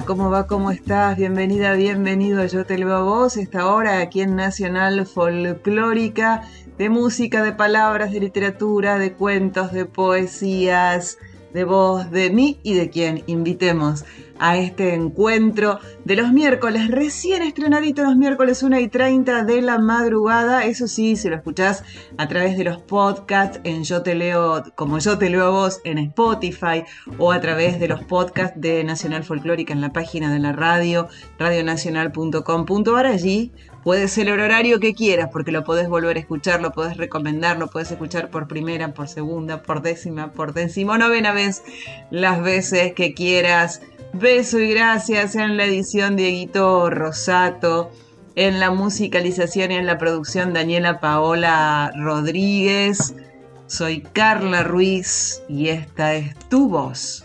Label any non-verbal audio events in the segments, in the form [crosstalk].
¿Cómo va? ¿Cómo estás? Bienvenida, bienvenido Yo Te Leo a Vos, esta hora aquí en Nacional Folclórica, de música, de palabras, de literatura, de cuentos, de poesías, de voz, de mí y de quien invitemos a este encuentro de los miércoles, recién estrenadito los miércoles 1 y 30 de la madrugada. Eso sí, si lo escuchás a través de los podcasts en Yo Te Leo, como Yo Te Leo a Vos en Spotify o a través de los podcasts de Nacional Folclórica en la página de la radio, radionacional.com.ar. Allí puedes ser el horario que quieras porque lo podés volver a escuchar, lo podés recomendar, lo podés escuchar por primera, por segunda, por décima, por novena vez, las veces que quieras Beso y gracias en la edición Dieguito Rosato, en la musicalización y en la producción Daniela Paola Rodríguez. Soy Carla Ruiz y esta es tu voz.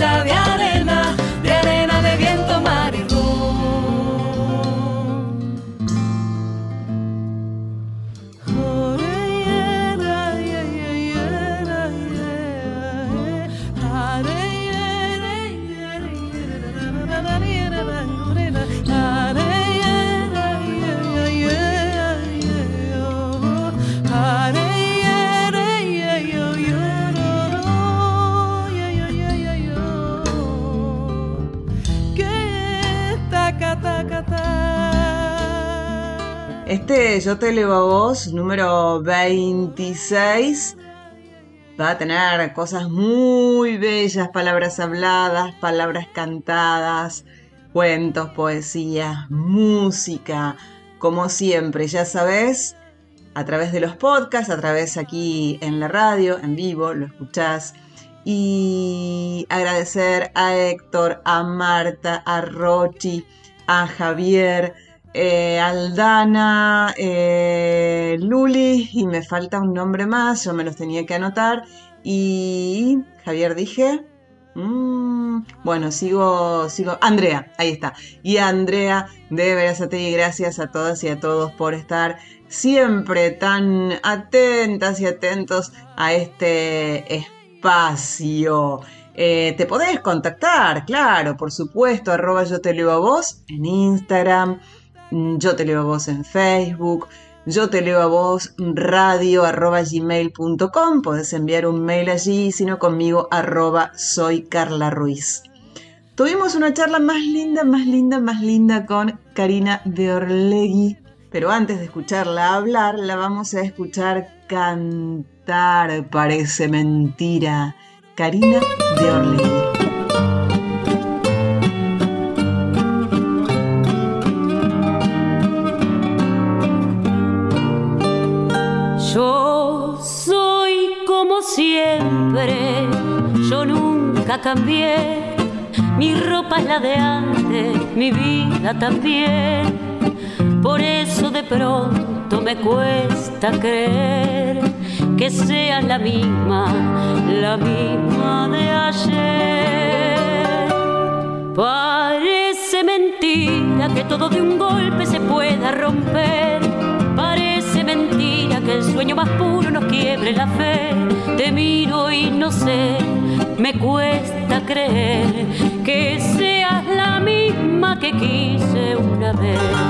hecha Yo te leo a vos, número 26, va a tener cosas muy bellas, palabras habladas, palabras cantadas, cuentos, poesía, música, como siempre, ya sabes, a través de los podcasts, a través aquí en la radio, en vivo, lo escuchás. Y agradecer a Héctor, a Marta, a Rochi, a Javier, eh, Aldana, eh, Luli, y me falta un nombre más, yo me los tenía que anotar. Y Javier dije, mm, bueno, sigo, sigo, Andrea, ahí está. Y Andrea de Verazategui, gracias a todas y a todos por estar siempre tan atentas y atentos a este espacio. Eh, te podés contactar, claro, por supuesto, arroba yo te leo a vos en Instagram, yo te leo a vos en Facebook, yo te leo a vos radio arroba podés enviar un mail allí, sino conmigo arroba soy Carla Ruiz. Tuvimos una charla más linda, más linda, más linda con Karina de Orlegui, pero antes de escucharla hablar, la vamos a escuchar cantar, parece mentira. Karina de Orlegui. Siempre, yo nunca cambié. Mi ropa es la de antes, mi vida también. Por eso de pronto me cuesta creer que seas la misma, la misma de ayer. Parece mentira que todo de un golpe se pueda romper. Sueño más puro nos quiebre la fe. Te miro y no sé, me cuesta creer que seas la misma que quise una vez.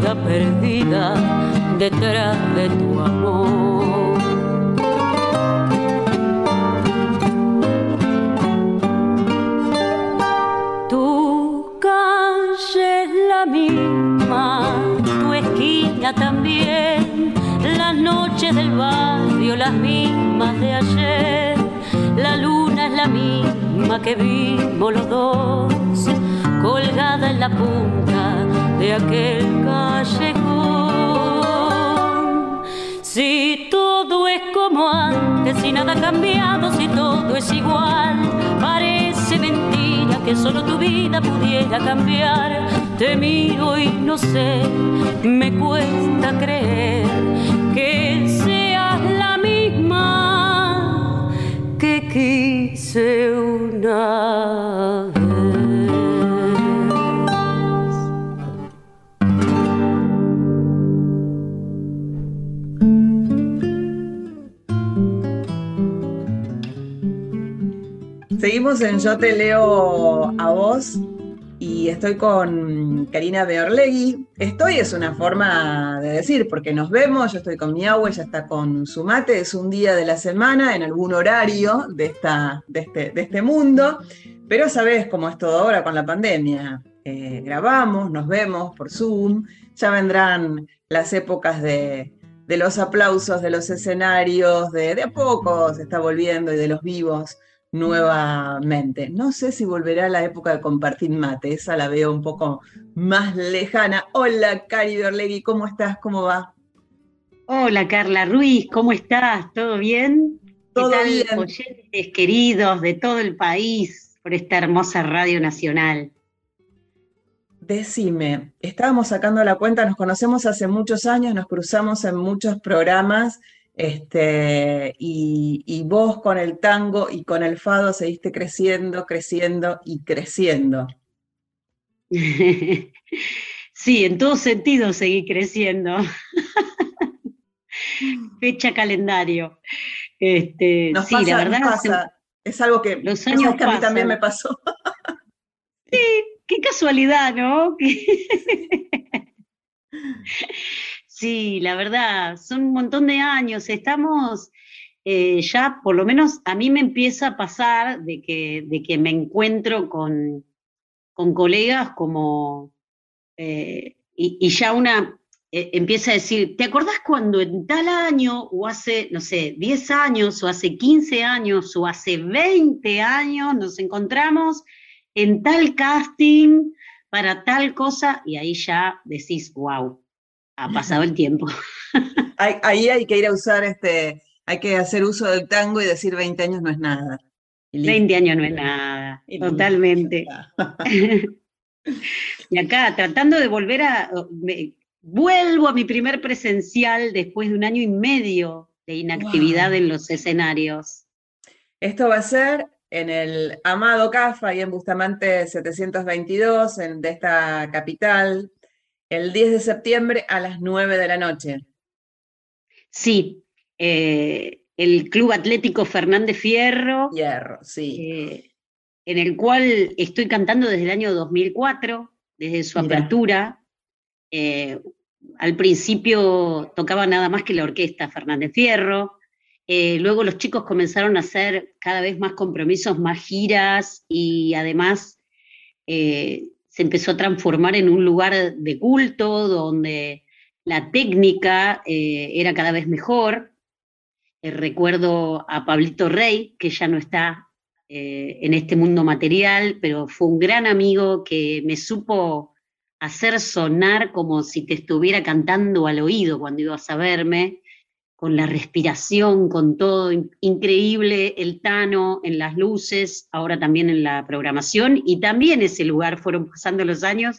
Perdida detrás de tu amor. Tu calle es la misma, tu esquina también, las noches del barrio las mismas de ayer, la luna es la misma que vimos los dos colgada en la punta de aquel callejón. Si todo es como antes, si nada ha cambiado, si todo es igual, parece mentira que solo tu vida pudiera cambiar. Te miro y no sé, me cuesta creer que seas la misma que quise una Seguimos en Yo te leo a vos y estoy con Karina Beorlegui. Estoy es una forma de decir, porque nos vemos, yo estoy con mi agua, ella está con su mate, es un día de la semana en algún horario de, esta, de, este, este mundo, pero sabes cómo es todo ahora con la pandemia. Eh, grabamos, nos vemos por Zoom, ya vendrán las épocas de, de los aplausos, de los escenarios, de a poco se está volviendo y de los vivos nuevamente. No sé si volverá a la época de compartir mate, esa la veo un poco más lejana. Hola, Cari Berlegui, ¿cómo estás? ¿Cómo va? Hola, Carla Ruiz, ¿cómo estás? ¿Todo bien? Todo bien. Oyentes queridos de todo el país por esta hermosa Radio Nacional. Decime, estábamos sacando la cuenta, nos conocemos hace muchos años, nos cruzamos en muchos programas este, y, vos con el tango y con el fado seguiste creciendo, creciendo y creciendo. [laughs] Sí, en todo sentido seguí creciendo. [laughs] Fecha calendario. Este, sí, la verdad. Es algo que, los años que a mí también me pasó. Sí, qué casualidad, ¿no? [laughs] Sí, la verdad, son un montón de años. Estamos eh, ya, por lo menos a mí me empieza a pasar de que, de que me encuentro con, con colegas como, eh, y, ya una eh, empieza a decir, ¿te acordás cuando en tal año, o hace, no sé, 10 años, o hace 15 años, o hace 20 años, nos encontramos en tal casting para tal cosa? Y ahí ya decís, wow ha pasado el tiempo. [laughs] Ahí hay que ir a usar este, hay que hacer uso del tango y decir 20 años no es nada. 20 años no es nada, totalmente. [laughs] y acá, tratando de volver a, vuelvo a mi primer presencial después de un año y medio de inactividad en los escenarios. Esto va a ser en el Amado CAFA y en Bustamante 722, en, de esta capital, el 10 de septiembre a las 9 de la noche. Sí, eh, el Club Atlético Fernández Fierro. Fierro, sí. Eh, en el cual estoy cantando desde el año 2004, desde su apertura. Eh, al principio tocaba nada más que la orquesta Fernández Fierro. luego los chicos comenzaron a hacer cada vez más compromisos, más giras y además se empezó a transformar en un lugar de culto donde la técnica eh, era cada vez mejor. Eh, recuerdo a Pablito Rey, que ya no está eh, en este mundo material, pero fue un gran amigo que me supo hacer sonar como si te estuviera cantando al oído cuando ibas a verme, con la respiración, con todo, increíble, el Tano en las luces, ahora también en la programación, y también ese lugar fueron pasando los años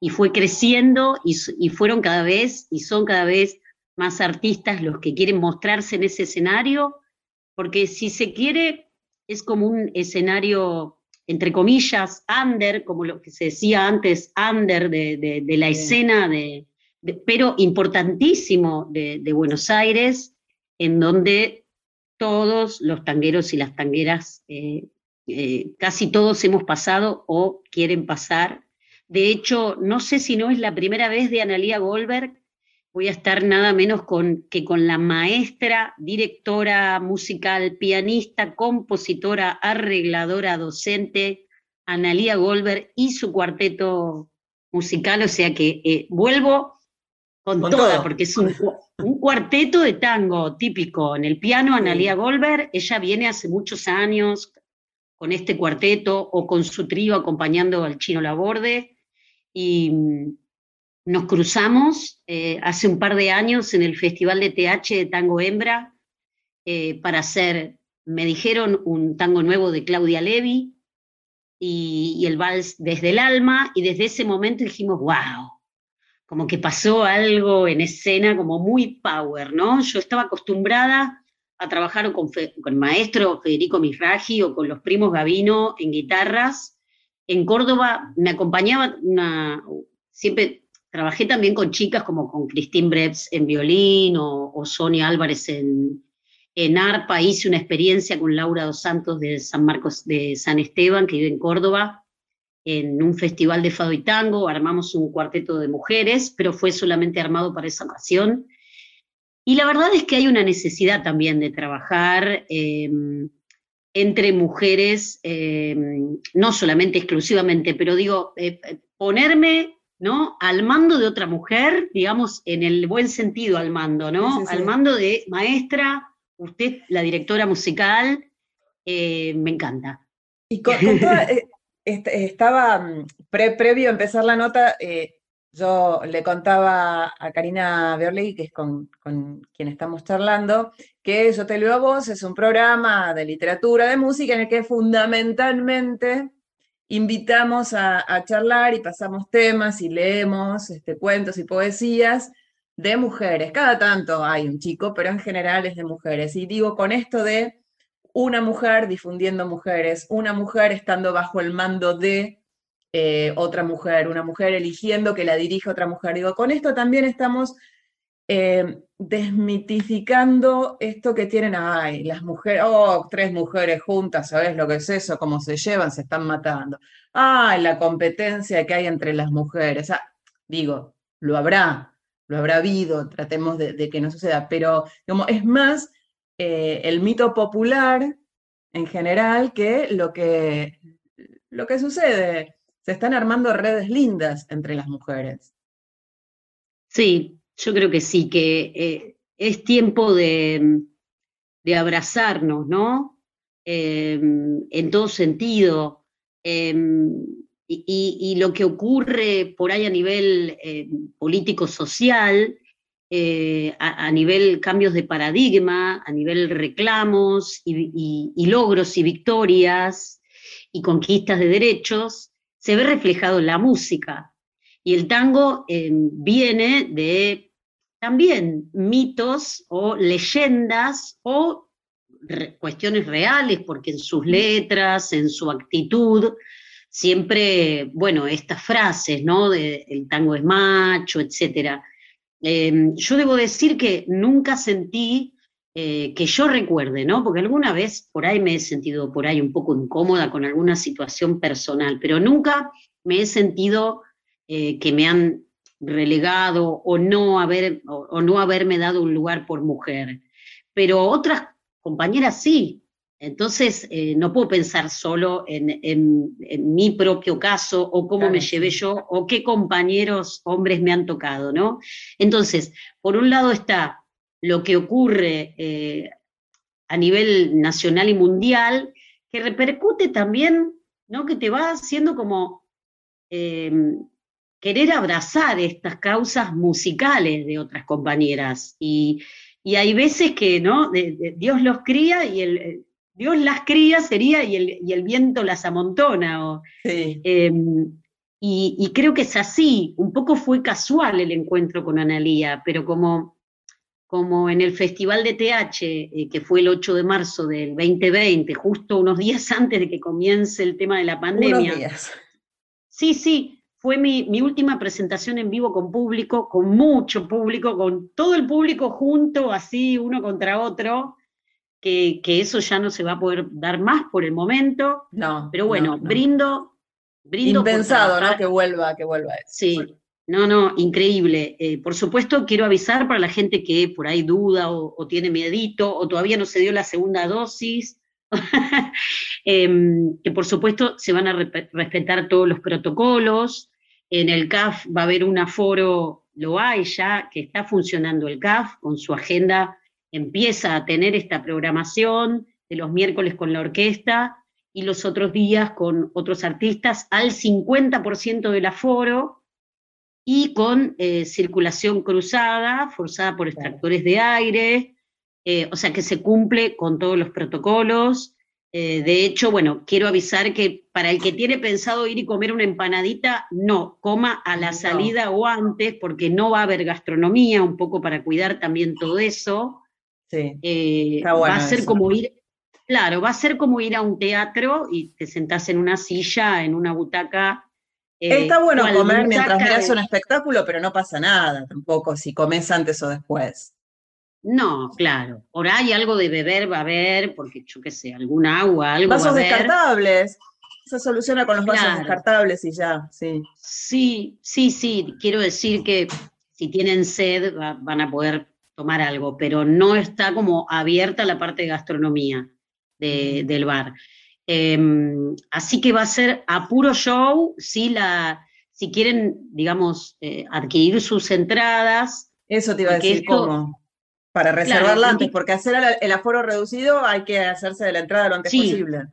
y fue creciendo y, y fueron cada vez, y son cada vez más artistas los que quieren mostrarse en ese escenario, porque si se quiere, es como un escenario, entre comillas, under, como lo que se decía antes, under de, la escena, de, pero importantísimo de, Buenos Aires, en donde todos los tangueros y las tangueras, eh, eh, casi todos hemos pasado o quieren pasar. De hecho, no sé si no es la primera vez de Analía Goldberg voy a estar nada menos que con la maestra, directora musical, pianista, compositora, arregladora, docente, Analía Goldberg y su cuarteto musical, o sea que eh, vuelvo con, toda, porque es un, cuarteto de tango típico. En el piano, Analía Goldberg, ella viene hace muchos años con este cuarteto o con su trío acompañando al chino Laborde. Y, nos cruzamos eh, hace un par de años en el Festival de TH de Tango Hembra eh, para hacer, me dijeron, un tango nuevo de Claudia Levi y, el vals Desde el Alma, y desde ese momento dijimos, wow, como que pasó algo en escena como muy power, ¿no? Yo estaba acostumbrada a trabajar con, el maestro Federico Misraji o con los primos Gavino en guitarras. En Córdoba me acompañaba siempre Trabajé también con chicas como con Christine Brebs en violín o, Sonia Álvarez en, en arpa. Hice una experiencia con Laura dos Santos de San Marcos de San Esteban, que vive en Córdoba, en un festival de fado y tango. Armamos un cuarteto de mujeres, pero fue solamente armado para esa ocasión. Y la verdad es que hay una necesidad también de trabajar em, entre mujeres, em, no solamente exclusivamente, pero digo, eh, ponerme ¿no? Al mando de otra mujer, digamos, en el buen sentido al mando, ¿no? Al mando de maestra, usted, la directora musical, eh, me encanta. Y con, eh, estaba mm, previo a empezar la nota, eh, yo le contaba a Karina Beorley, que es con, con, quien estamos charlando, que Yo te leo a vos es un programa de literatura, de música, en el que fundamentalmente invitamos a, charlar y pasamos temas y leemos este, cuentos y poesías de mujeres. Cada tanto hay un chico, pero en general es de mujeres. Y digo con esto de una mujer difundiendo mujeres, una mujer estando bajo el mando de eh, otra mujer, una mujer eligiendo que la dirija otra mujer. Digo, con esto también estamos eh, desmitificando esto que tienen, ay, las mujeres, oh, tres mujeres juntas, ¿sabes lo que es eso? ¿Cómo se llevan? Se están matando. Ay, la competencia que hay entre las mujeres. Ah, digo, lo habrá, lo habrá habido, tratemos de, que no suceda, pero como es más eh, el mito popular en general que lo que, lo que sucede. Se están armando redes lindas entre las mujeres. Sí, yo creo que sí, que eh, es tiempo de, abrazarnos, ¿no? Em, en todo sentido. Em, y, lo que ocurre por ahí a nivel em, político-social, eh, a, nivel cambios de paradigma, a nivel reclamos y, logros y victorias y conquistas de derechos, se ve reflejado en la música. Y el tango viene de también mitos o leyendas o cuestiones reales, porque en sus letras, en su actitud, siempre, bueno, estas frases, ¿no? De el tango es macho, etc. Em, yo debo decir que nunca sentí eh, que yo recuerde, ¿no? Porque alguna vez por ahí me he sentido por ahí un poco incómoda con alguna situación personal, pero nunca me he sentido eh, que me han relegado o no, haber, o, no haberme dado un lugar por mujer. Pero otras compañeras sí, Entonces, eh, no puedo pensar solo en, mi propio caso o cómo me llevé yo o qué compañeros hombres me han tocado, ¿no? Entonces, por un lado está lo que ocurre eh, a nivel nacional y mundial, que repercute también, ¿no? Que te va haciendo como em, querer abrazar estas causas musicales de otras compañeras. Y, hay veces que, ¿no? Dios los cría y el, Dios las cría sería y el, viento las amontona. Em, y, creo que es así, un poco fue casual el encuentro con Analía, pero como, como en el Festival de TH, eh, que fue el 8 de marzo del 2020, justo unos días antes de que comience el tema de la pandemia. días. Sí, sí, fue mi, mi, última presentación en vivo con público, con mucho público, con todo el público junto, así, uno contra otro que, eso ya no se va a poder dar más por el momento. No. Pero bueno, brindo, brindo. Impensado, ¿no? Que vuelva, que vuelva. Sí. No, no, increíble. Eh, por supuesto, quiero avisar para la gente que por ahí duda o, tiene miedito o todavía no se dio la segunda dosis, [laughs] em, que por supuesto se van a respetar todos los protocolos. En el CAF va a haber un aforo, lo hay ya, que está funcionando el CAF con su agenda empieza a tener esta programación de los miércoles con la orquesta y los otros días con otros artistas al 50% del aforo y con eh, circulación cruzada, forzada por extractores de aire, eh, o sea que se cumple con todos los protocolos. Eh, de hecho, bueno, quiero avisar que para el que tiene pensado ir y comer una empanadita, no, coma a la salida o antes, porque no va a haber gastronomía, un poco para cuidar también todo eso. Sí. Eh, va a ser como ir, claro, va a ser como ir a un teatro y te sentás en una silla, en una butaca. Eh, Está bueno comer mientras miras un espectáculo, pero no pasa nada tampoco si comes antes o después. No, claro. Por ahí algo de beber va a haber, porque yo qué sé, algún agua, algo. Vasos va a haber. descartables. Se soluciona con los vasos descartables y ya, sí. Sí, sí, sí. Quiero decir que si tienen sed van a poder tomar algo, pero no está como abierta la parte de gastronomía del bar. Em, así que va a ser a puro show, si, la, si quieren, digamos, eh, adquirir sus entradas. Eso te iba a decir, ¿cómo? Para reservarla antes, porque hacer el aforo reducido hay que hacerse de la entrada lo antes posible.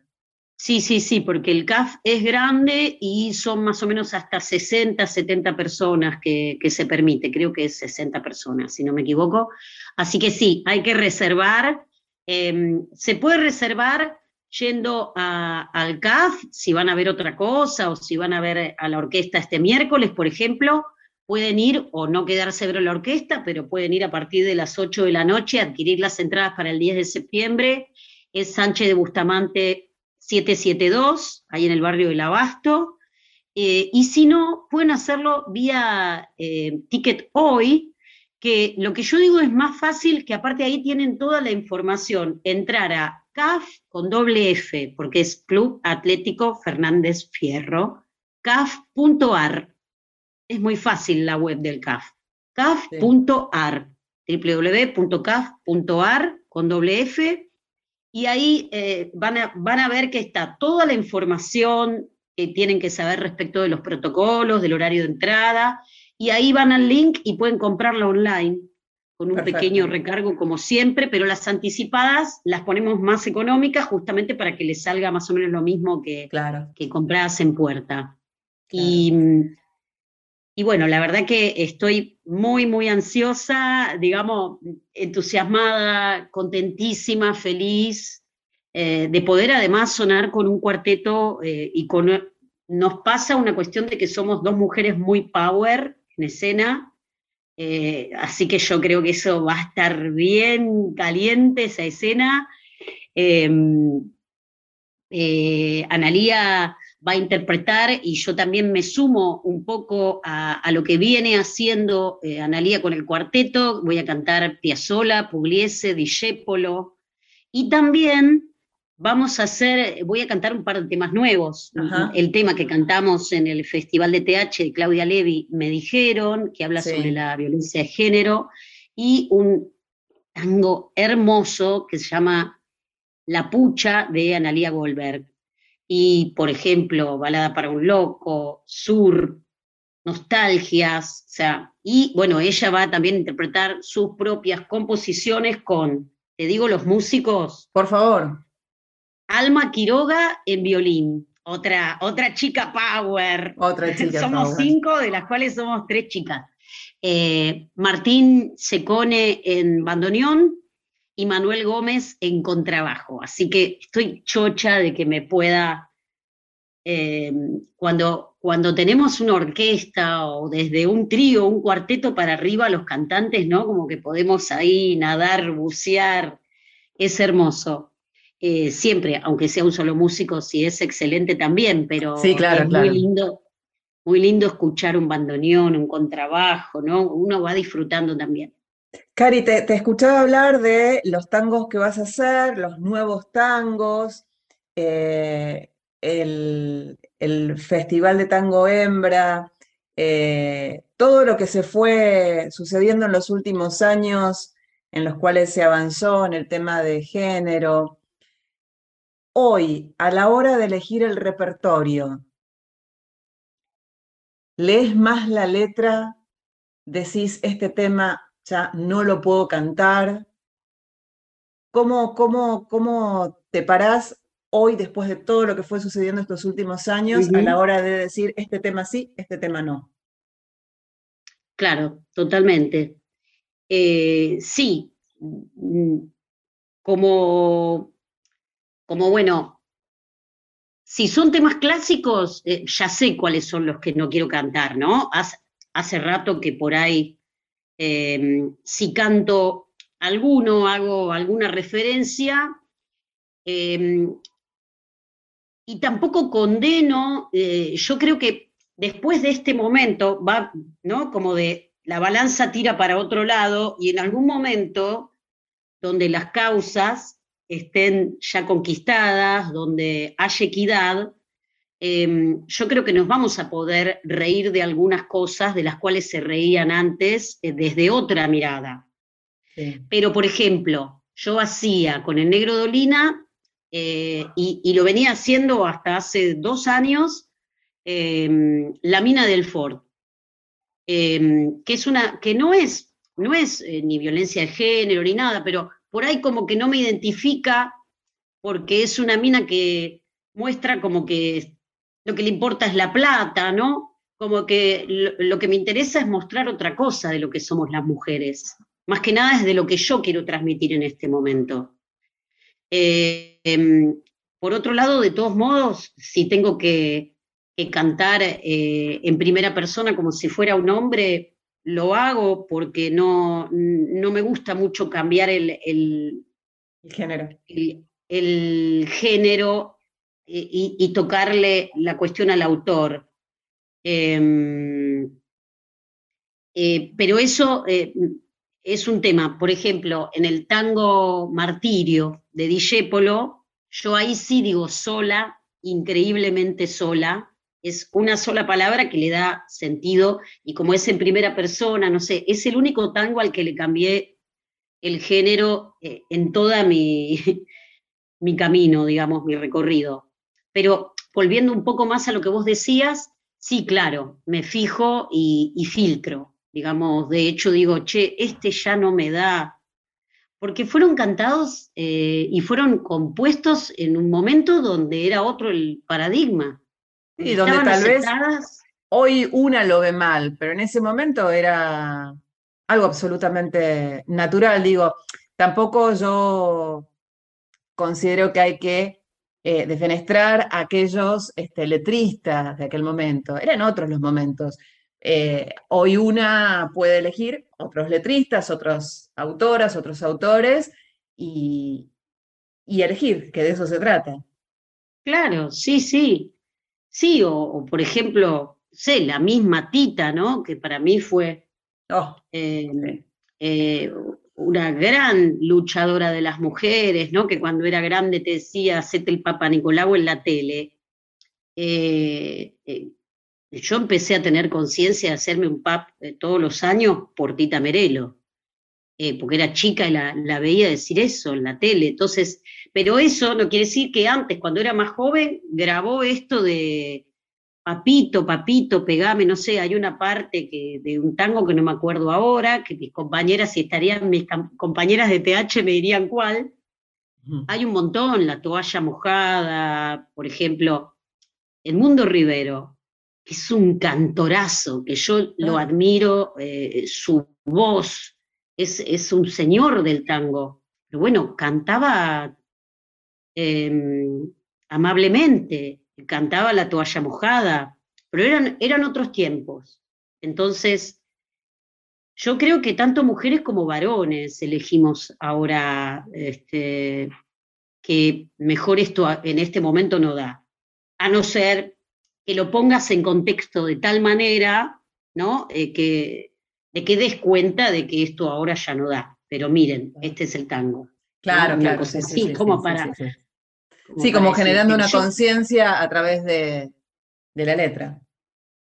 Sí, sí, sí, porque el CAF es grande y son más o menos hasta 60, 70 personas que, se permite, creo que es 60 personas, si no me equivoco. Así que sí, hay que reservar. Em, se puede reservar yendo al CAF, si van a ver otra cosa o si van a ver a la orquesta este miércoles, por ejemplo, pueden ir o no quedarse a ver la orquesta, pero pueden ir a partir de las 8 de la noche, adquirir las entradas para el 10 de septiembre. Es Sánchez de Bustamante 772, ahí en el barrio del Abasto. Eh, y si no, pueden hacerlo vía eh, Ticket Hoy, que lo que yo digo es más fácil, que aparte ahí tienen toda la información. Entrar a CAF con doble F, porque es Club Atlético Fernández Fierro, caf.ar. Es muy fácil la web del CAF. caf.ar, www.caf.ar con doble F y ahí eh, van, a, van a ver que está toda la información que tienen que saber respecto de los protocolos, del horario de entrada, y ahí van al link y pueden comprarla online con un pequeño recargo como siempre, pero las anticipadas las ponemos más económicas justamente para que les salga más o menos lo mismo que, claro. que compradas en puerta. Y y bueno, la verdad que estoy muy, muy ansiosa, digamos, entusiasmada, contentísima, feliz eh, de poder además sonar con un cuarteto eh, y con... Nos pasa una cuestión de que somos dos mujeres muy power en escena, eh, así que yo creo que eso va a estar bien caliente, esa escena. Em, Analía va a interpretar y yo también me sumo un poco a, lo que viene haciendo eh, Analía con el cuarteto, voy a cantar Piazzolla, Pugliese, Discepolo y también vamos a hacer, voy a cantar un par de temas nuevos. El tema que cantamos en el Festival de TH de Claudia Levi, me dijeron, que habla sobre la violencia de género, y un tango hermoso que se llama La Pucha de Analia Goldberg. Y, por ejemplo, Balada para un Loco, Sur, Nostalgias, o sea, y bueno, ella va también a interpretar sus propias composiciones con, te digo, los músicos. Por favor. Alma Quiroga en violín, otra, otra chica power. Otra [laughs] chica somos cinco, de las cuales somos tres chicas. Eh, Martín Secone en bandoneón y Manuel Gómez en contrabajo. Así que estoy chocha de que me pueda, eh, cuando, cuando tenemos una orquesta o desde un trío, un cuarteto para arriba, los cantantes, ¿no? Como que podemos ahí nadar, bucear, es hermoso. Eh, siempre, aunque sea un solo músico, sí es excelente también, pero sí, claro, es muy lindo muy lindo escuchar un bandoneón, un contrabajo, ¿no? Uno va disfrutando también. Cari, te, escuchaba hablar de los tangos que vas a hacer, los nuevos tangos, eh, el, Festival de Tango Hembra, eh, todo lo que se fue sucediendo en los últimos años en los cuales se avanzó en el tema de género. Hoy, a la hora de elegir el repertorio, lees más la letra, decís, este tema ya no lo puedo cantar. ¿Cómo, cómo, cómo te parás hoy, después de todo lo que fue sucediendo estos últimos años, a la hora de decir, este tema sí, este tema no? Claro, totalmente. Eh, sí, como, como bueno, si son temas clásicos, eh, ya sé cuáles son los que no quiero cantar, ¿no? Hace, rato que por ahí, em, si canto alguno, hago alguna referencia, em, y tampoco condeno, eh, yo creo que después de este momento va, ¿no? Como de la balanza tira para otro lado y en algún momento donde las causas estén ya conquistadas, donde haya equidad, em, yo creo que nos vamos a poder reír de algunas cosas de las cuales se reían antes eh, desde otra mirada. Pero, por ejemplo, yo hacía con el negro Dolina, eh, y, lo venía haciendo hasta hace dos años, em, La mina del Ford, em, que, es una, que no es, no es eh, ni violencia de género ni nada, pero por ahí como que no me identifica porque es una mina que muestra como que lo que le importa es la plata, ¿no? Como que lo, que me interesa es mostrar otra cosa de lo que somos las mujeres. Más que nada es de lo que yo quiero transmitir en este momento. Eh, em, por otro lado, de todos modos, si tengo que, cantar eh, en primera persona como si fuera un hombre, lo hago porque no, no me gusta mucho cambiar el, el, género. El, género y, tocarle la cuestión al autor. Em, eh, pero eso eh, es un tema. Por ejemplo, en el tango Martirio de Dijépolo, yo ahí sí digo sola, increíblemente sola, es una sola palabra que le da sentido y como es en primera persona, no sé, es el único tango al que le cambié el género eh, en toda mi, [laughs] mi camino, digamos, mi recorrido. Pero volviendo un poco más a lo que vos decías, sí, claro, me fijo y, filtro, digamos, de hecho digo, che, este ya no me da, porque fueron cantados eh, y fueron compuestos en un momento donde era otro el paradigma. Y donde tal vez hoy una lo ve mal, pero en ese momento era algo absolutamente natural. Digo, tampoco yo considero que hay que eh, defenestrar a aquellos este, letristas de aquel momento. Eran otros los momentos. Eh, hoy una puede elegir otros letristas, otras autoras, otros autores y, y elegir, que de eso se trata. Claro, sí, sí. Sí, o, por ejemplo, sé, la misma Tita, ¿no? Que para mí fue oh, eh, una gran luchadora de las mujeres, ¿no? Que cuando era grande te decía, hacete el Papa Nicolau en la tele. Eh, eh, yo empecé a tener conciencia de hacerme un pap todos los años por Tita Merelo, porque era chica y la, la, veía decir eso en la tele. Entonces, pero eso no quiere decir que antes, cuando era más joven, grabó esto de papito, papito, pegame, no sé, hay una parte que, de un tango que no me acuerdo ahora, que mis compañeras, si estarían mis compañeras de TH me dirían cuál. Hay un montón, la toalla mojada, por ejemplo, el Mundo Rivero, es un cantorazo, que yo lo admiro, eh, su voz, es, es, un señor del tango, pero bueno, cantaba em, amablemente, cantaba la toalla mojada, pero eran, eran otros tiempos. Entonces, yo creo que tanto mujeres como varones elegimos ahora este, que mejor esto en este momento no da, a no ser que lo pongas en contexto de tal manera, ¿no? Eh, que, de que des cuenta de que esto ahora ya no da. Pero miren, este es el tango. Claro, claro. sí, como para Sí, como generando una conciencia a través de, la letra.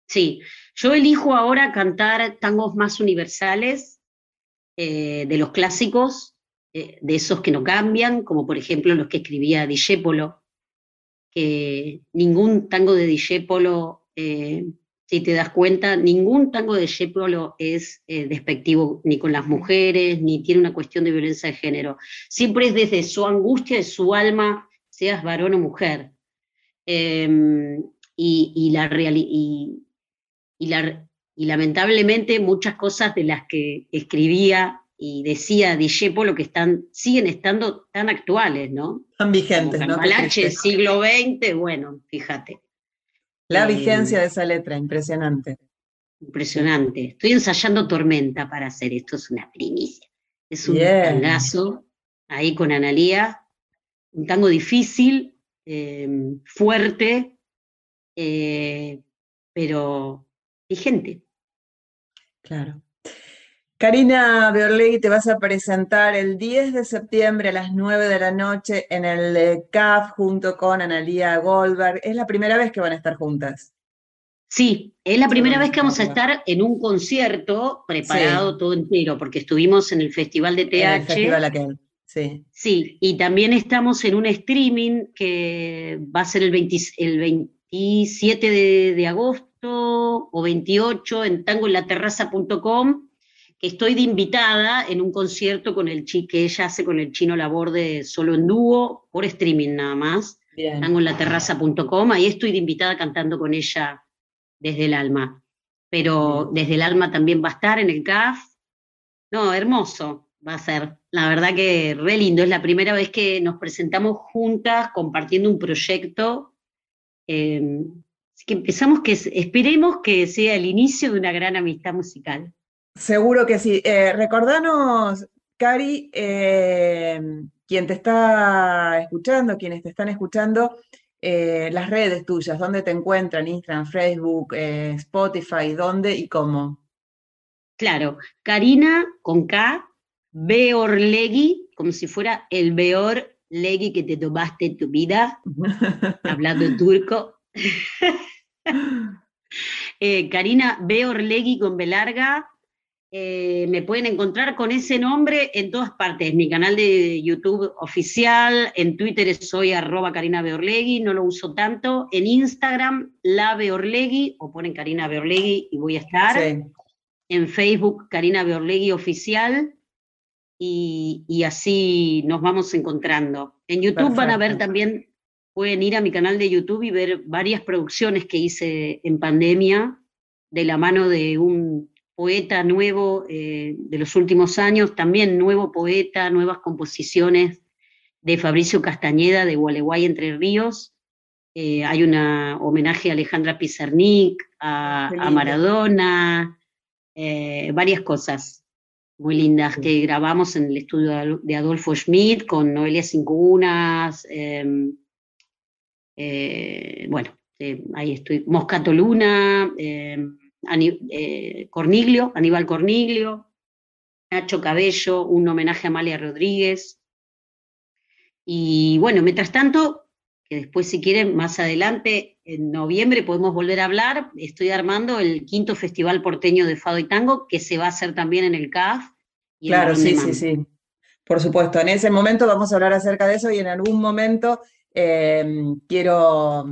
Sí, yo elijo ahora cantar tangos más universales, eh, de los clásicos, eh, de esos que no cambian, como por ejemplo los que escribía Dijépolo, que ningún tango de Dijépolo, eh, si te das cuenta, ningún tango de Dijépolo es despectivo ni con las mujeres, ni tiene una cuestión de violencia de género. Siempre es desde su angustia, de su alma, seas varón o mujer. Em, y, la y, y, lamentablemente muchas cosas de las que escribía y decía Dijépolo que están, siguen estando tan actuales, ¿no? Tan vigentes, ¿no? Malache, siglo XX, bueno, fíjate. La em, vigencia de esa letra, impresionante. Impresionante. Estoy ensayando Tormenta para hacer esto, es una primicia. Es un tangazo ahí con Analía, un tango difícil, em, fuerte, eh, pero vigente. Claro. Karina Beorlegui, te vas a presentar el 10 de septiembre a las 9 de la noche en el CAF junto con Analía Goldberg. ¿Es la primera vez que van a estar juntas? Sí, es la primera vez que vamos a estar en un concierto preparado todo entero, porque estuvimos en el Festival de TH. el festival aquel. Sí. Sí, y también estamos en un streaming que va a ser el, 27 de, agosto o 28 en tangoenlaterraza.com, que estoy de invitada en un concierto con el chi que ella hace con el chino Laborde solo en dúo, por streaming nada más. Tangoenlaterraza.com, ahí estoy de invitada cantando con ella desde el alma. Pero desde el alma también va a estar en el CAF. No, hermoso va a ser. La verdad que re lindo. Es la primera vez que nos presentamos juntas compartiendo un proyecto. Eh, así que empezamos que esperemos que sea el inicio de una gran amistad musical. Seguro que sí. Eh, recordanos, Cari, eh, quien te está escuchando, quienes te están escuchando, las redes tuyas, dónde te encuentran, Instagram, Facebook, Spotify, dónde y cómo. Claro, Karina con K, Beorlegui, como si fuera el peor legui que te tomaste en tu vida, [laughs] hablando en turco. eh, Karina Beorlegui con B larga. Eh, me pueden encontrar con ese nombre en todas partes. Mi canal de YouTube oficial, en Twitter soy arroba Karina Beorlegui, no lo uso tanto. En Instagram, la Beorlegui, o ponen Karina Beorlegui y voy a estar. En Facebook, Karina Beorlegui Oficial y, así nos vamos encontrando. En YouTube van a ver también, pueden ir a mi canal de YouTube y ver varias producciones que hice en pandemia de la mano de un poeta nuevo eh, de los últimos años, también nuevo poeta, nuevas composiciones de Fabricio Castañeda de Gualeguay Entre Ríos. Eh, hay un homenaje a Alejandra Pizarnik, a, Maradona, eh, varias cosas muy lindas que grabamos en el estudio de Adolfo Schmidt con Noelia Cincunas, em, eh, bueno, eh, ahí estoy, Moscato Luna, em, eh, Corniglio, Aníbal Corniglio, Nacho Cabello, un homenaje a Amalia Rodríguez. Y bueno, mientras tanto, que después si quieren, más adelante, en noviembre podemos volver a hablar. Estoy armando el quinto Festival Porteño de Fado y Tango, que se va a hacer también en el CAF. claro, sí, sí, sí. Por supuesto, en ese momento vamos a hablar acerca de eso y en algún momento em, quiero,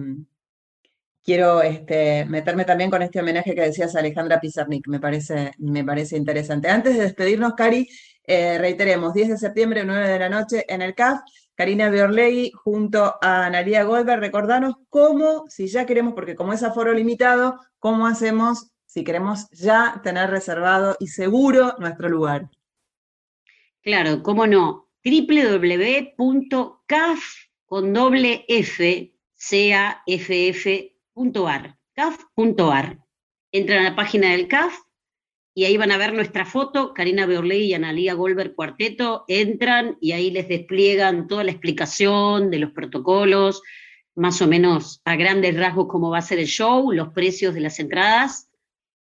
quiero este, meterme también con este homenaje que decías a Alejandra Pizarnik, me parece, me parece interesante. Antes de despedirnos, Cari, eh, reiteremos, 10 de septiembre, 9 de la noche en el CAF, Karina Biorley junto a Analia Goldberg, recordanos cómo, si ya queremos, porque como es aforo limitado, cómo hacemos si queremos ya tener reservado y seguro nuestro lugar. Claro, cómo no. www.caf con doble F, caf.ar. Entran a la página del CAF y ahí van a ver nuestra foto, Karina Beorley y Analía Goldberg Cuarteto, entran y ahí les despliegan toda la explicación de los protocolos, más o menos a grandes rasgos cómo va a ser el show, los precios de las entradas,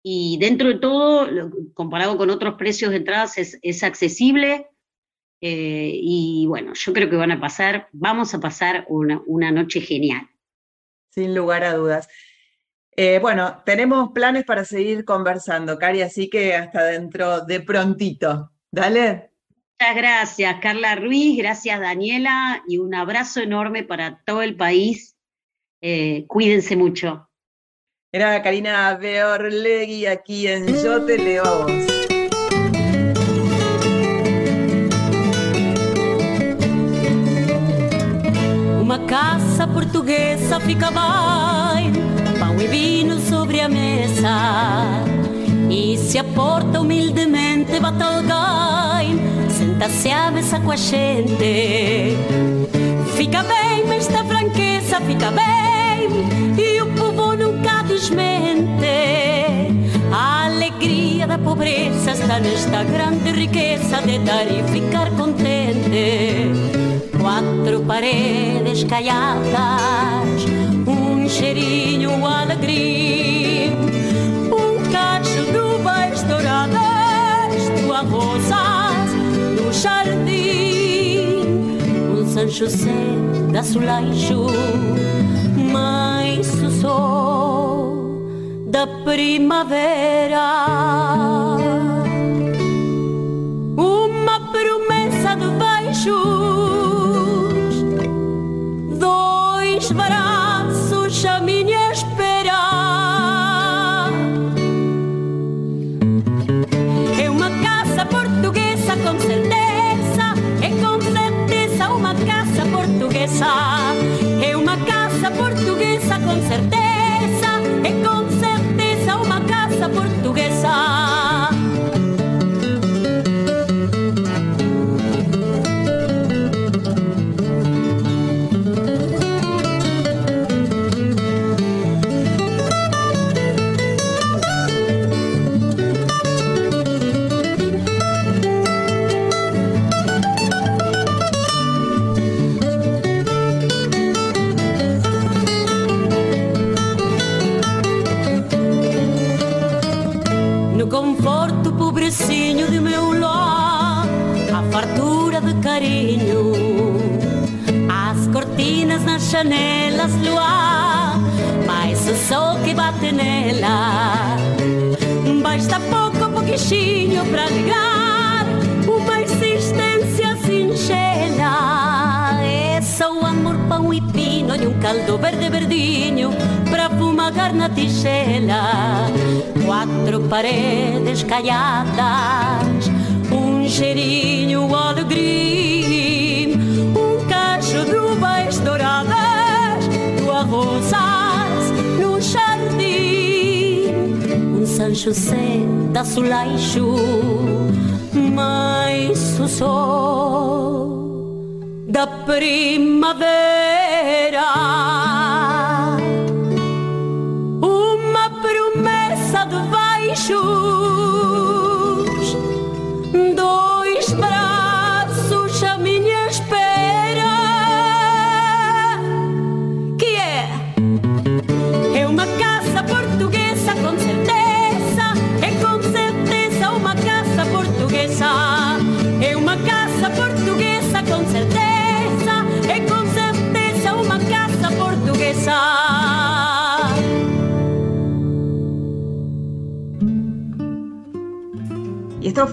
y dentro de todo, comparado con otros precios de entradas, es, accesible. Eh, y bueno, yo creo que van a pasar, vamos a pasar una, noche genial. Sin lugar a dudas. Eh, bueno, tenemos planes para seguir conversando, Cari, así que hasta dentro de prontito. Dale. Muchas gracias, Carla Ruiz, gracias, Daniela, y un abrazo enorme para todo el país. Eh, cuídense mucho. Era Karina Beorlegui aquí en Yo Te Leo a Vos. Uma casa portuguesa bem, pão e vinho sobre a mesa. E se a porta humildemente bate senta-se à mesa com a gente. Fica bem, esta franqueza fica bem. E o infelizmente a alegria da pobreza está nesta grande riqueza de dar e ficar contente. Quatro paredes caiadas, cheirinho alegre, um cacho de uvas douradas, duas rosas no jardim, um São José da Azulejo, mais o sol da primavera. Uma promessa de beijos, paredes caiadas, um cheirinho alegria, um cacho de uvas douradas rosas no jardim, um São José da Sulaichu, mais o sol da primavera.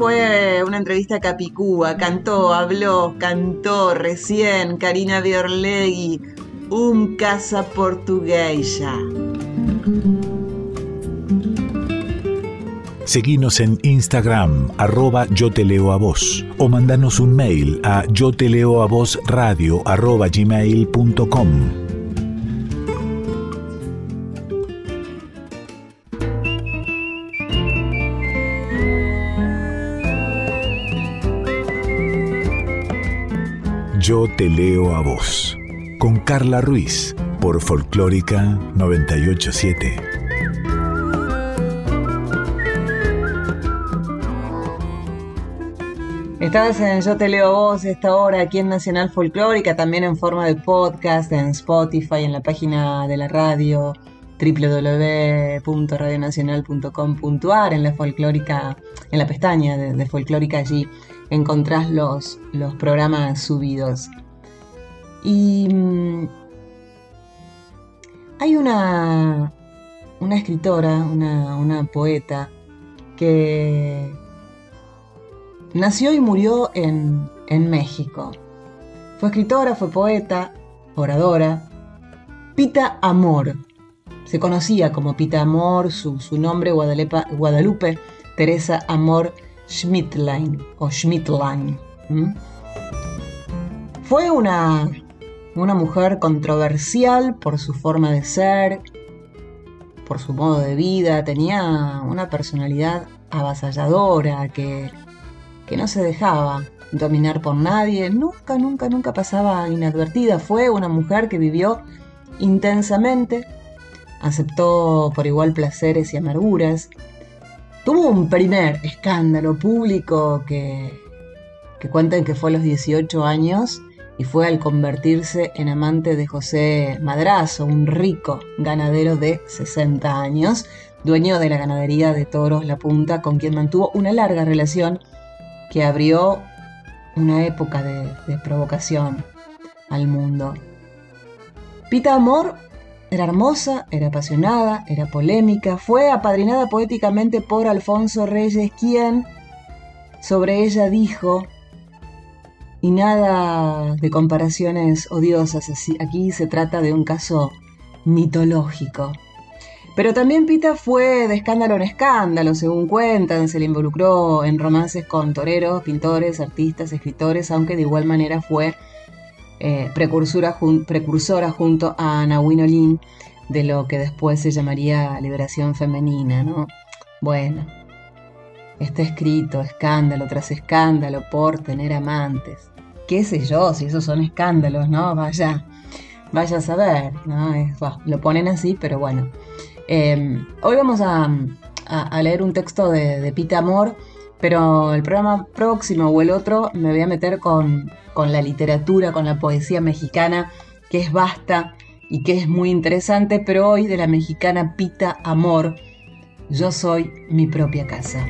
Fue una entrevista a Capicúa, cantó, habló, cantó recién Karina Biorlegui, un casa portuguesa. Seguinos en Instagram, arroba yo te leo a vos, o mandanos un mail a yo te leo a vos radio arroba gmail.com. Yo te leo a vos, con Carla Ruiz, por Folclórica 987. Estás en Yo Te Leo a Vos esta hora aquí en Nacional Folclórica, también en forma de podcast, en Spotify, en la página de la radio www.radionacional.com.ar, en la folclórica, en la pestaña de, folclórica allí encontrás los, los programas subidos. Y mm, hay una, una escritora, una, una poeta, que nació y murió en, en México. Fue escritora, fue poeta, oradora. Pita Amor. Se conocía como Pita Amor, su, nombre Guadalupe, Guadalupe Teresa Amor Schmidtlein o Schmidtlein. Fue una, una mujer controversial por su forma de ser, por su modo de vida, tenía una personalidad avasalladora que, que no se dejaba dominar por nadie, nunca, nunca, nunca pasaba inadvertida. Fue una mujer que vivió intensamente, aceptó por igual placeres y amarguras, Tuvo un primer escándalo público que, que cuentan que fue a los 18 años y fue al convertirse en amante de José Madrazo, un rico ganadero de 60 años, dueño de la ganadería de toros La Punta, con quien mantuvo una larga relación que abrió una época de, de provocación al mundo. Pita Amor era hermosa, era apasionada, era polémica, fue apadrinada poéticamente por Alfonso Reyes, quien sobre ella dijo, y nada de comparaciones odiosas, aquí se trata de un caso mitológico. Pero también Pita fue de escándalo en escándalo, según cuentan, se le involucró en romances con toreros, pintores, artistas, escritores, aunque de igual manera fue eh, precursora, junto a Nahuin Olin de lo que después se llamaría liberación femenina, ¿no? Bueno, está escrito escándalo tras escándalo por tener amantes. ¿Qué sé yo si esos son escándalos, no? Vaya, vaya a saber, ¿no? lo ponen así, pero bueno. Em, hoy vamos a, leer un texto de, de Pita Amor pero el programa próximo o el otro me voy a meter con, la literatura, con la poesía mexicana, que es vasta y que es muy interesante, pero hoy de la mexicana Pita Amor, yo soy mi propia casa.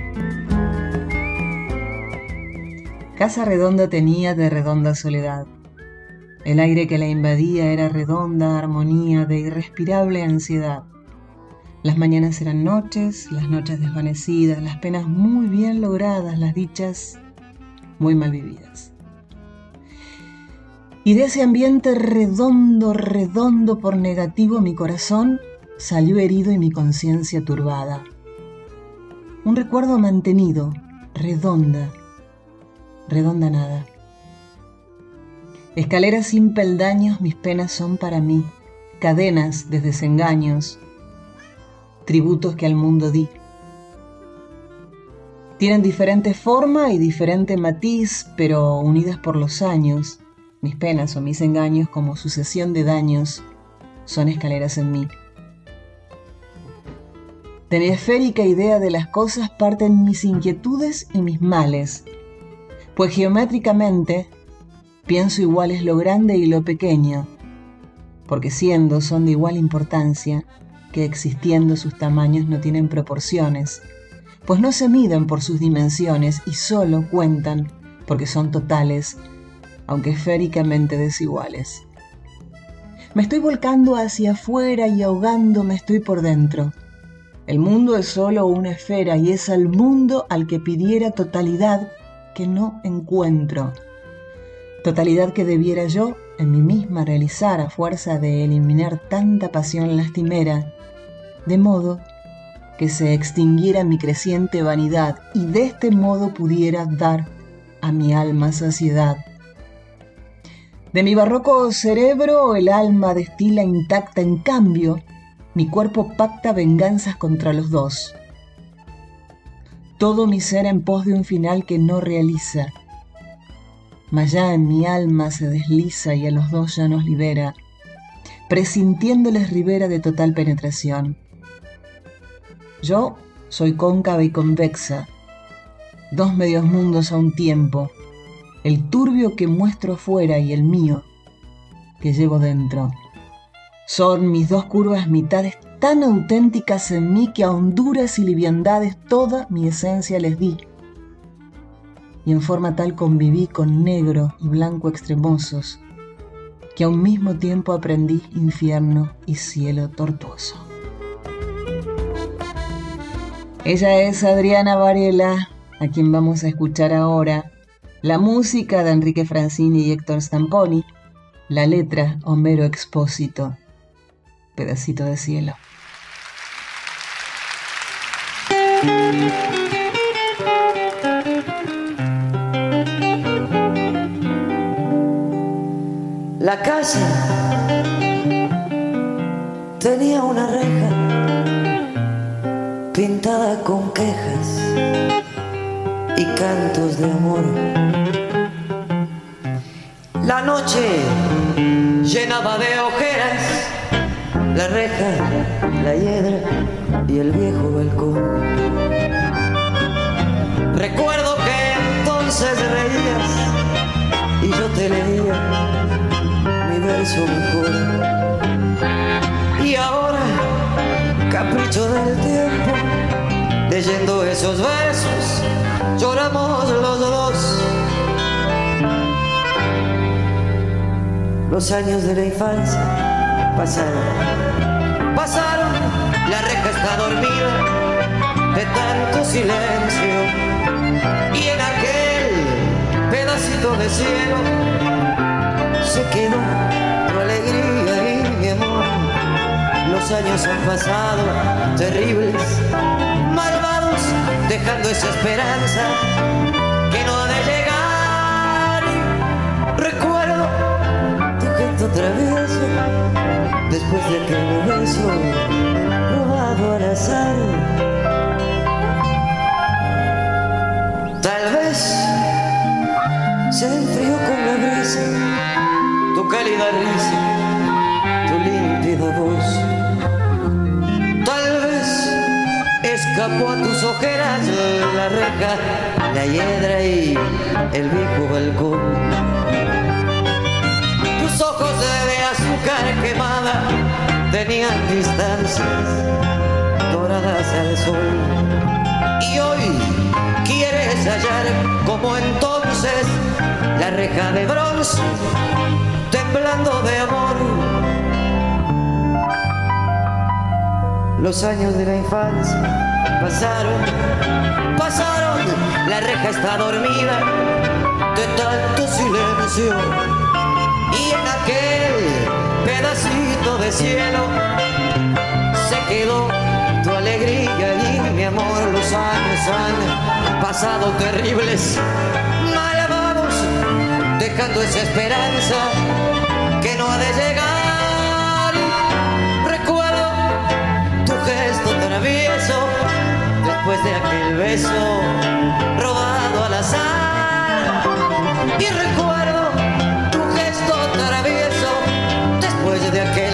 Casa redonda tenía de redonda soledad. El aire que la invadía era redonda armonía de irrespirable ansiedad. Las mañanas eran noches, las noches desvanecidas, las penas muy bien logradas, las dichas muy mal vividas. Y de ese ambiente redondo, redondo por negativo, mi corazón salió herido y mi conciencia turbada. Un recuerdo mantenido, redonda, redonda nada. Escaleras sin peldaños, mis penas son para mí, cadenas de desengaños, tributos que al mundo di. Tienen diferente forma y diferente matiz, pero unidas por los años, mis penas o mis engaños como sucesión de daños son escaleras en mí. De mi esférica idea de las cosas parten mis inquietudes y mis males, pues geométricamente pienso igual es lo grande y lo pequeño, porque siendo son de igual importancia, que existiendo sus tamaños no tienen proporciones, pues no se miden por sus dimensiones y solo cuentan porque son totales, aunque esféricamente desiguales. Me estoy volcando hacia afuera y ahogándome estoy por dentro. El mundo es solo una esfera y es al mundo al que pidiera totalidad que no encuentro. Totalidad que debiera yo en mí misma realizar a fuerza de eliminar tanta pasión lastimera, de modo que se extinguiera mi creciente vanidad y de este modo pudiera dar a mi alma saciedad. De mi barroco cerebro el alma destila intacta, en cambio, mi cuerpo pacta venganzas contra los dos. Todo mi ser en pos de un final que no realiza. Mas ya en mi alma se desliza y a los dos ya nos libera, presintiéndoles ribera de total penetración. Yo soy cóncava y convexa, dos medios mundos a un tiempo, el turbio que muestro afuera y el mío que llevo dentro. Son mis dos curvas mitades tan auténticas en mí que a honduras y liviandades toda mi esencia les di. Y en forma tal conviví con negro y blanco extremosos, que a un mismo tiempo aprendí infierno y cielo tortuoso. Ella es Adriana Varela, a quien vamos a escuchar ahora. La música de Enrique Francini y Héctor Stamponi. La letra Homero Expósito. Pedacito de cielo. La casa tenía una reja y cantos de amor. La noche llenaba de ojeras la reja, la hiedra y el viejo balcón. Recuerdo que entonces reías y yo te leía mi verso mejor. Y ahora capricho del tiempo, leyendo esos versos, lloramos los dos. Los años de la infancia pasaron, pasaron, la reja está dormida de tanto silencio y en aquel pedacito de cielo se quedó tu alegría y mi amor los años han pasado, terribles, malvados, dejando esa esperanza que no ha de llegar. Recuerdo tu gesto travieso, después de aquel beso robado al azar. Tal vez se enfrió con la brisa, tu cálida risa, tu límpida voz a tus ojeras la reja, la hiedra y el viejo balcón. Tus ojos de azúcar quemada tenían distancias doradas al sol. Y hoy quieres hallar como entonces la reja de bronce temblando de amor. Los años de la infancia pasaron, pasaron, la reja está dormida de tanto silencio y en aquel pedacito de cielo se quedó tu alegría y mi amor, los años han pasado terribles, malvados, dejando esa esperanza que no ha de llegar. Después de aquel beso robado al azar. Y recuerdo tu gesto travieso después de aquel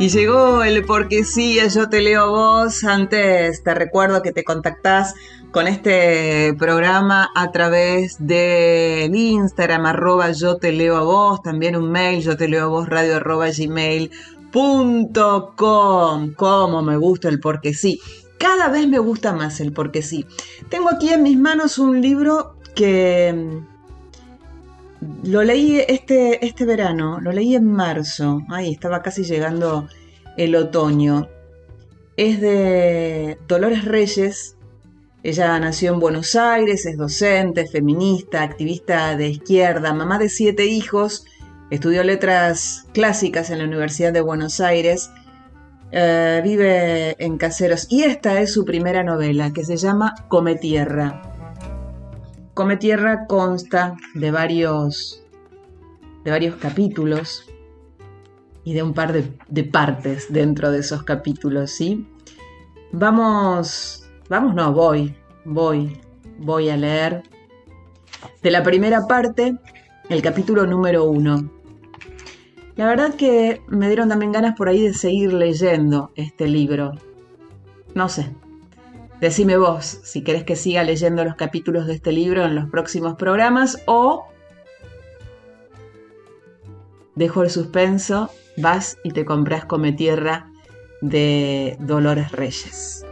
Y llegó el porque sí, yo te leo a vos. Antes te recuerdo que te contactás con este programa a través del Instagram, arroba yo te leo a vos, también un mail, yo te leo a vos, radio arroba gmail.com. Como me gusta el porque sí. Cada vez me gusta más el porque sí. Tengo aquí en mis manos un libro que lo leí este, este verano, lo leí en marzo. Ahí estaba casi llegando el otoño. Es de Dolores Reyes. Ella nació en Buenos Aires, es docente, feminista, activista de izquierda, mamá de siete hijos, estudió letras clásicas en la Universidad de Buenos Aires eh, vive en Caseros y esta es su primera novela que se llama Come Tierra. Come Tierra consta de varios, de varios capítulos y de un par de, partes dentro de esos capítulos, ¿sí? Vamos, vamos, no, voy, voy, voy a leer de la primera parte el capítulo número uno. La verdad que me dieron también ganas por ahí de seguir leyendo este libro. No sé. Decime vos si querés que siga leyendo los capítulos de este libro en los próximos programas o dejo el suspenso, vas y te compras Come Tierra de Dolores Reyes.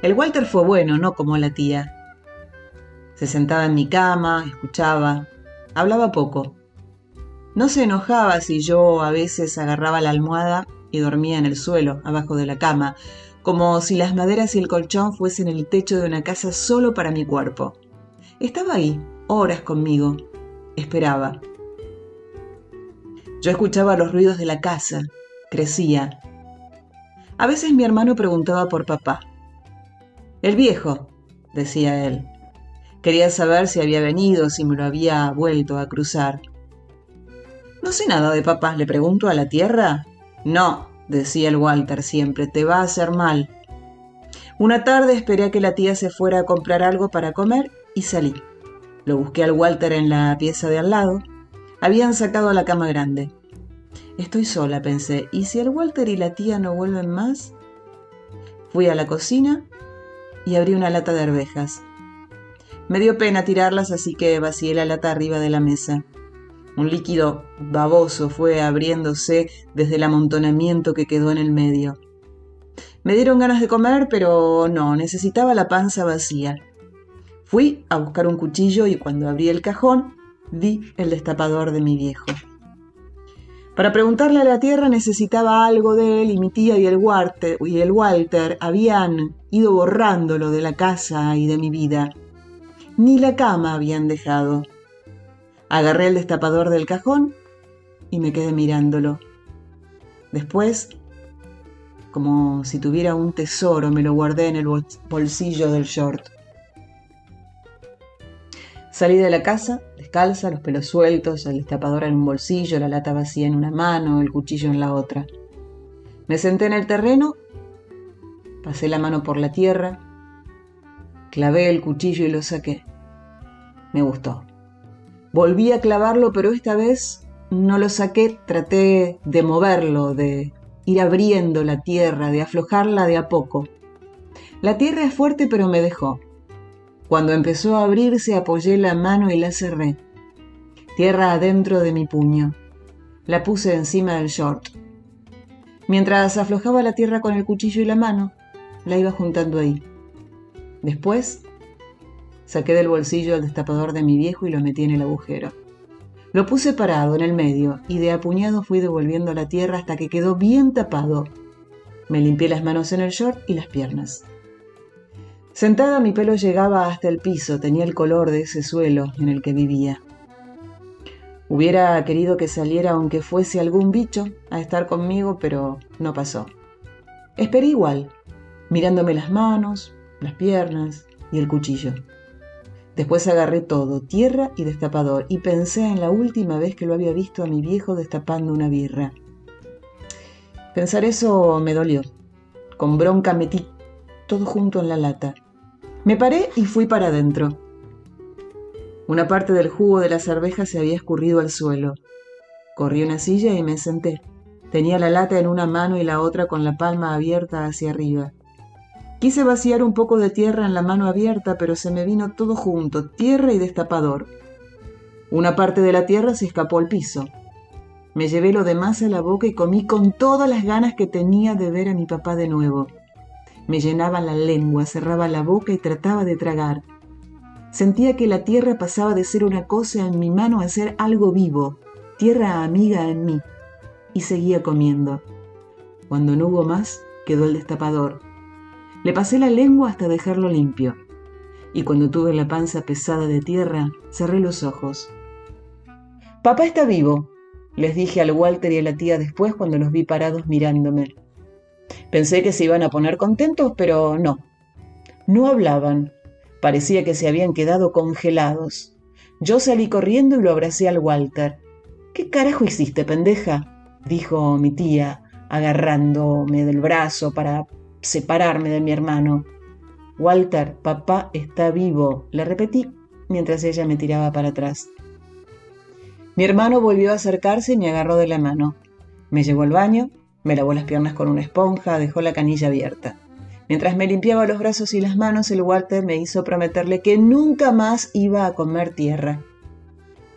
El Walter fue bueno, no como la tía. Se sentaba en mi cama, escuchaba, hablaba poco. No se enojaba si yo a veces agarraba la almohada y dormía en el suelo, abajo de la cama, como si las maderas y el colchón fuesen el techo de una casa solo para mi cuerpo. Estaba ahí, horas conmigo. Esperaba. Yo escuchaba los ruidos de la casa. Crecía. A veces mi hermano preguntaba por papá. El viejo, decía él. Quería saber si había venido, si me lo había vuelto a cruzar. No sé nada de papá, le pregunto a la tierra. No, decía el Walter siempre, te va a hacer mal. Una tarde esperé a que la tía se fuera a comprar algo para comer y salí. Lo busqué al Walter en la pieza de al lado. Habían sacado la cama grande. Estoy sola, pensé, ¿y si el Walter y la tía no vuelven más? Fui a la cocina y abrí una lata de arvejas. Me dio pena tirarlas, así que vacié la lata arriba de la mesa. Un líquido baboso fue abriéndose desde el amontonamiento que quedó en el medio. Me dieron ganas de comer, pero no, necesitaba la panza vacía. Fui a buscar un cuchillo y cuando abrí el cajón vi el destapador de mi viejo. Para preguntarle a la tierra necesitaba algo de él y mi tía y el, Walter, y el Walter habían ido borrándolo de la casa y de mi vida. Ni la cama habían dejado. Agarré el destapador del cajón y me quedé mirándolo. Después, como si tuviera un tesoro, me lo guardé en el bolsillo del short. Salí de la casa, descalza, los pelos sueltos, el destapador en un bolsillo, la lata vacía en una mano, el cuchillo en la otra. Me senté en el terreno, pasé la mano por la tierra, Clavé el cuchillo y lo saqué. Me gustó. Volví a clavarlo, pero esta vez no lo saqué, traté de moverlo, de ir abriendo la tierra, de aflojarla de a poco. La tierra es fuerte, pero me dejó. Cuando empezó a abrirse, apoyé la mano y la cerré. Tierra adentro de mi puño. La puse encima del short. Mientras aflojaba la tierra con el cuchillo y la mano, la iba juntando ahí. Después, saqué del bolsillo el destapador de mi viejo y lo metí en el agujero. Lo puse parado en el medio y de apuñado fui devolviendo la tierra hasta que quedó bien tapado. Me limpié las manos en el short y las piernas. Sentada mi pelo llegaba hasta el piso, tenía el color de ese suelo en el que vivía. Hubiera querido que saliera aunque fuese algún bicho a estar conmigo, pero no pasó. Esperé igual, mirándome las manos, las piernas y el cuchillo. Después agarré todo, tierra y destapador, y pensé en la última vez que lo había visto a mi viejo destapando una birra. Pensar eso me dolió. Con bronca metí todo junto en la lata. Me paré y fui para adentro. Una parte del jugo de la cerveja se había escurrido al suelo. Corrí una silla y me senté. Tenía la lata en una mano y la otra con la palma abierta hacia arriba. Quise vaciar un poco de tierra en la mano abierta, pero se me vino todo junto, tierra y destapador. Una parte de la tierra se escapó al piso. Me llevé lo demás a la boca y comí con todas las ganas que tenía de ver a mi papá de nuevo. Me llenaba la lengua, cerraba la boca y trataba de tragar. Sentía que la tierra pasaba de ser una cosa en mi mano a ser algo vivo, tierra amiga en mí. Y seguía comiendo. Cuando no hubo más, quedó el destapador. Le pasé la lengua hasta dejarlo limpio. Y cuando tuve la panza pesada de tierra, cerré los ojos. Papá está vivo, les dije al Walter y a la tía después cuando los vi parados mirándome. Pensé que se iban a poner contentos, pero no. No hablaban. Parecía que se habían quedado congelados. Yo salí corriendo y lo abracé al Walter. ¿Qué carajo hiciste, pendeja? dijo mi tía, agarrándome del brazo para separarme de mi hermano. Walter, papá está vivo, le repetí mientras ella me tiraba para atrás. Mi hermano volvió a acercarse y me agarró de la mano. Me llevó al baño, me lavó las piernas con una esponja, dejó la canilla abierta. Mientras me limpiaba los brazos y las manos, el Walter me hizo prometerle que nunca más iba a comer tierra.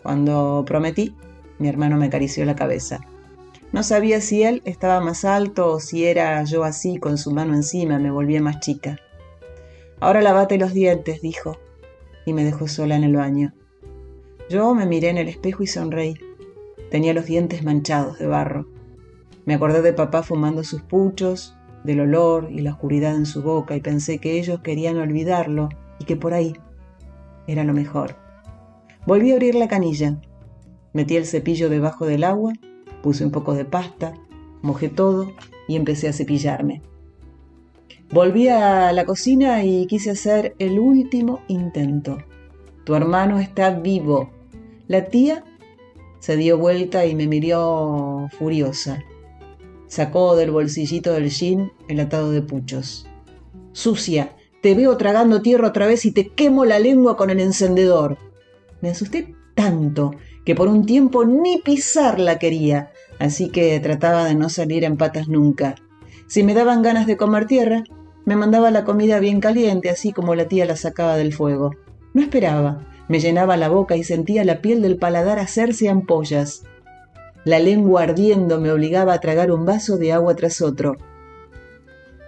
Cuando prometí, mi hermano me acarició la cabeza. No sabía si él estaba más alto o si era yo así, con su mano encima, me volvía más chica. Ahora lavate los dientes, dijo, y me dejó sola en el baño. Yo me miré en el espejo y sonreí. Tenía los dientes manchados de barro. Me acordé de papá fumando sus puchos, del olor y la oscuridad en su boca y pensé que ellos querían olvidarlo y que por ahí era lo mejor. Volví a abrir la canilla. Metí el cepillo debajo del agua Puse un poco de pasta, mojé todo y empecé a cepillarme. Volví a la cocina y quise hacer el último intento. Tu hermano está vivo. La tía se dio vuelta y me miró furiosa. Sacó del bolsillito del jean el atado de puchos. Sucia, te veo tragando tierra otra vez y te quemo la lengua con el encendedor. Me asusté tanto que por un tiempo ni pisarla quería, así que trataba de no salir en patas nunca. Si me daban ganas de comer tierra, me mandaba la comida bien caliente, así como la tía la sacaba del fuego. No esperaba, me llenaba la boca y sentía la piel del paladar hacerse ampollas. La lengua ardiendo me obligaba a tragar un vaso de agua tras otro.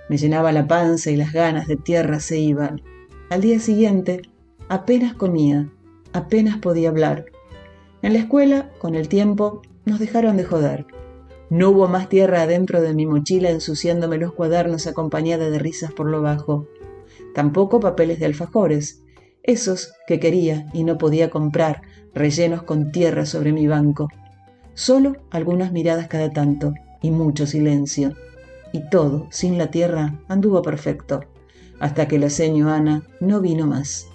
Me llenaba la panza y las ganas de tierra se iban. Al día siguiente, apenas comía, apenas podía hablar. En la escuela, con el tiempo, nos dejaron de joder. No hubo más tierra adentro de mi mochila ensuciándome los cuadernos acompañada de risas por lo bajo. Tampoco papeles de alfajores, esos que quería y no podía comprar, rellenos con tierra sobre mi banco. Solo algunas miradas cada tanto y mucho silencio. Y todo, sin la tierra, anduvo perfecto, hasta que la seño Ana no vino más.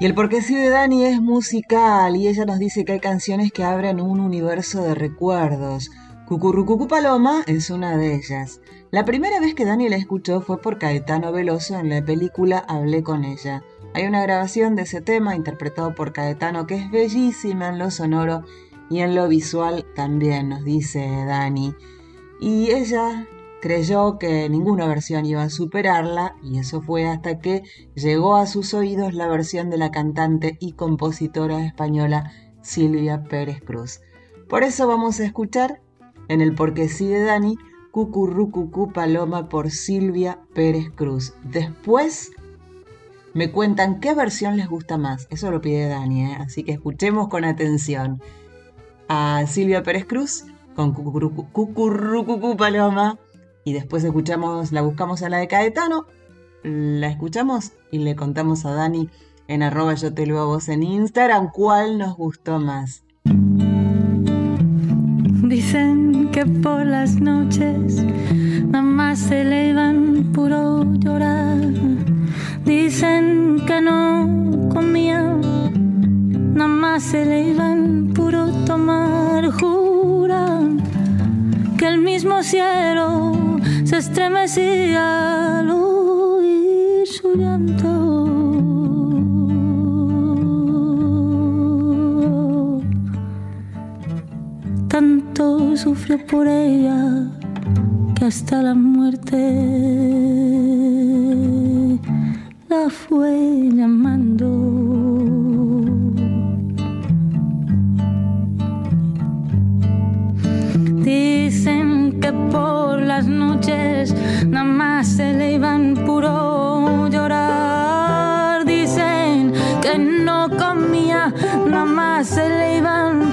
Y el porque sí de Dani es musical y ella nos dice que hay canciones que abren un universo de recuerdos. Cucurrucucu Paloma es una de ellas. La primera vez que Dani la escuchó fue por Caetano Veloso en la película Hablé con ella. Hay una grabación de ese tema interpretado por Caetano que es bellísima en lo sonoro y en lo visual también, nos dice Dani. Y ella creyó que ninguna versión iba a superarla y eso fue hasta que llegó a sus oídos la versión de la cantante y compositora española Silvia Pérez Cruz. Por eso vamos a escuchar en el Porque sí de Dani, Cucurrucucú Paloma por Silvia Pérez Cruz. Después me cuentan qué versión les gusta más. Eso lo pide Dani, ¿eh? así que escuchemos con atención a Silvia Pérez Cruz con Cucurrucucú Paloma y después escuchamos, la buscamos a la de Caetano, la escuchamos y le contamos a Dani en arroba yo te lo a vos en Instagram cuál nos gustó más. Dicen que por las noches mamá se le iban puro llorar. Dicen que no comía nada más se le iban puro tomar, juran que el mismo cielo se estremecía al oír su llanto. Tanto sufrió por ella que hasta la muerte la fue llamando. Por las noches nada más se le iban puro llorar. Dicen que no comía, nada más se le iban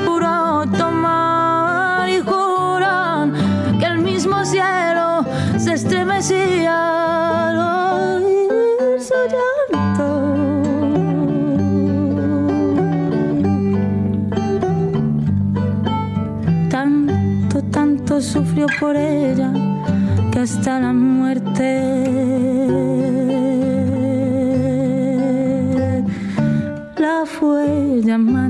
sufrió por ella que hasta la muerte la fue llamando.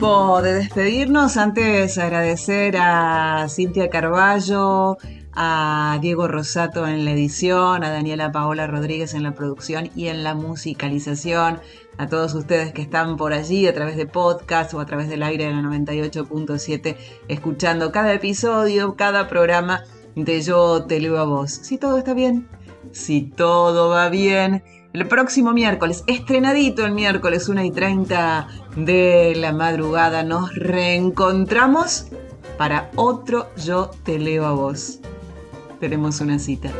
De despedirnos. Antes agradecer a Cintia Carballo, a Diego Rosato en la edición, a Daniela Paola Rodríguez en la producción y en la musicalización, a todos ustedes que están por allí a través de podcast o a través del aire de la 98.7, escuchando cada episodio, cada programa de Yo Te Leo a Vos. Si todo está bien, si todo va bien. El próximo miércoles, estrenadito el miércoles 1 y 30 de la madrugada, nos reencontramos para otro Yo Te Leo a Vos. Tenemos una cita.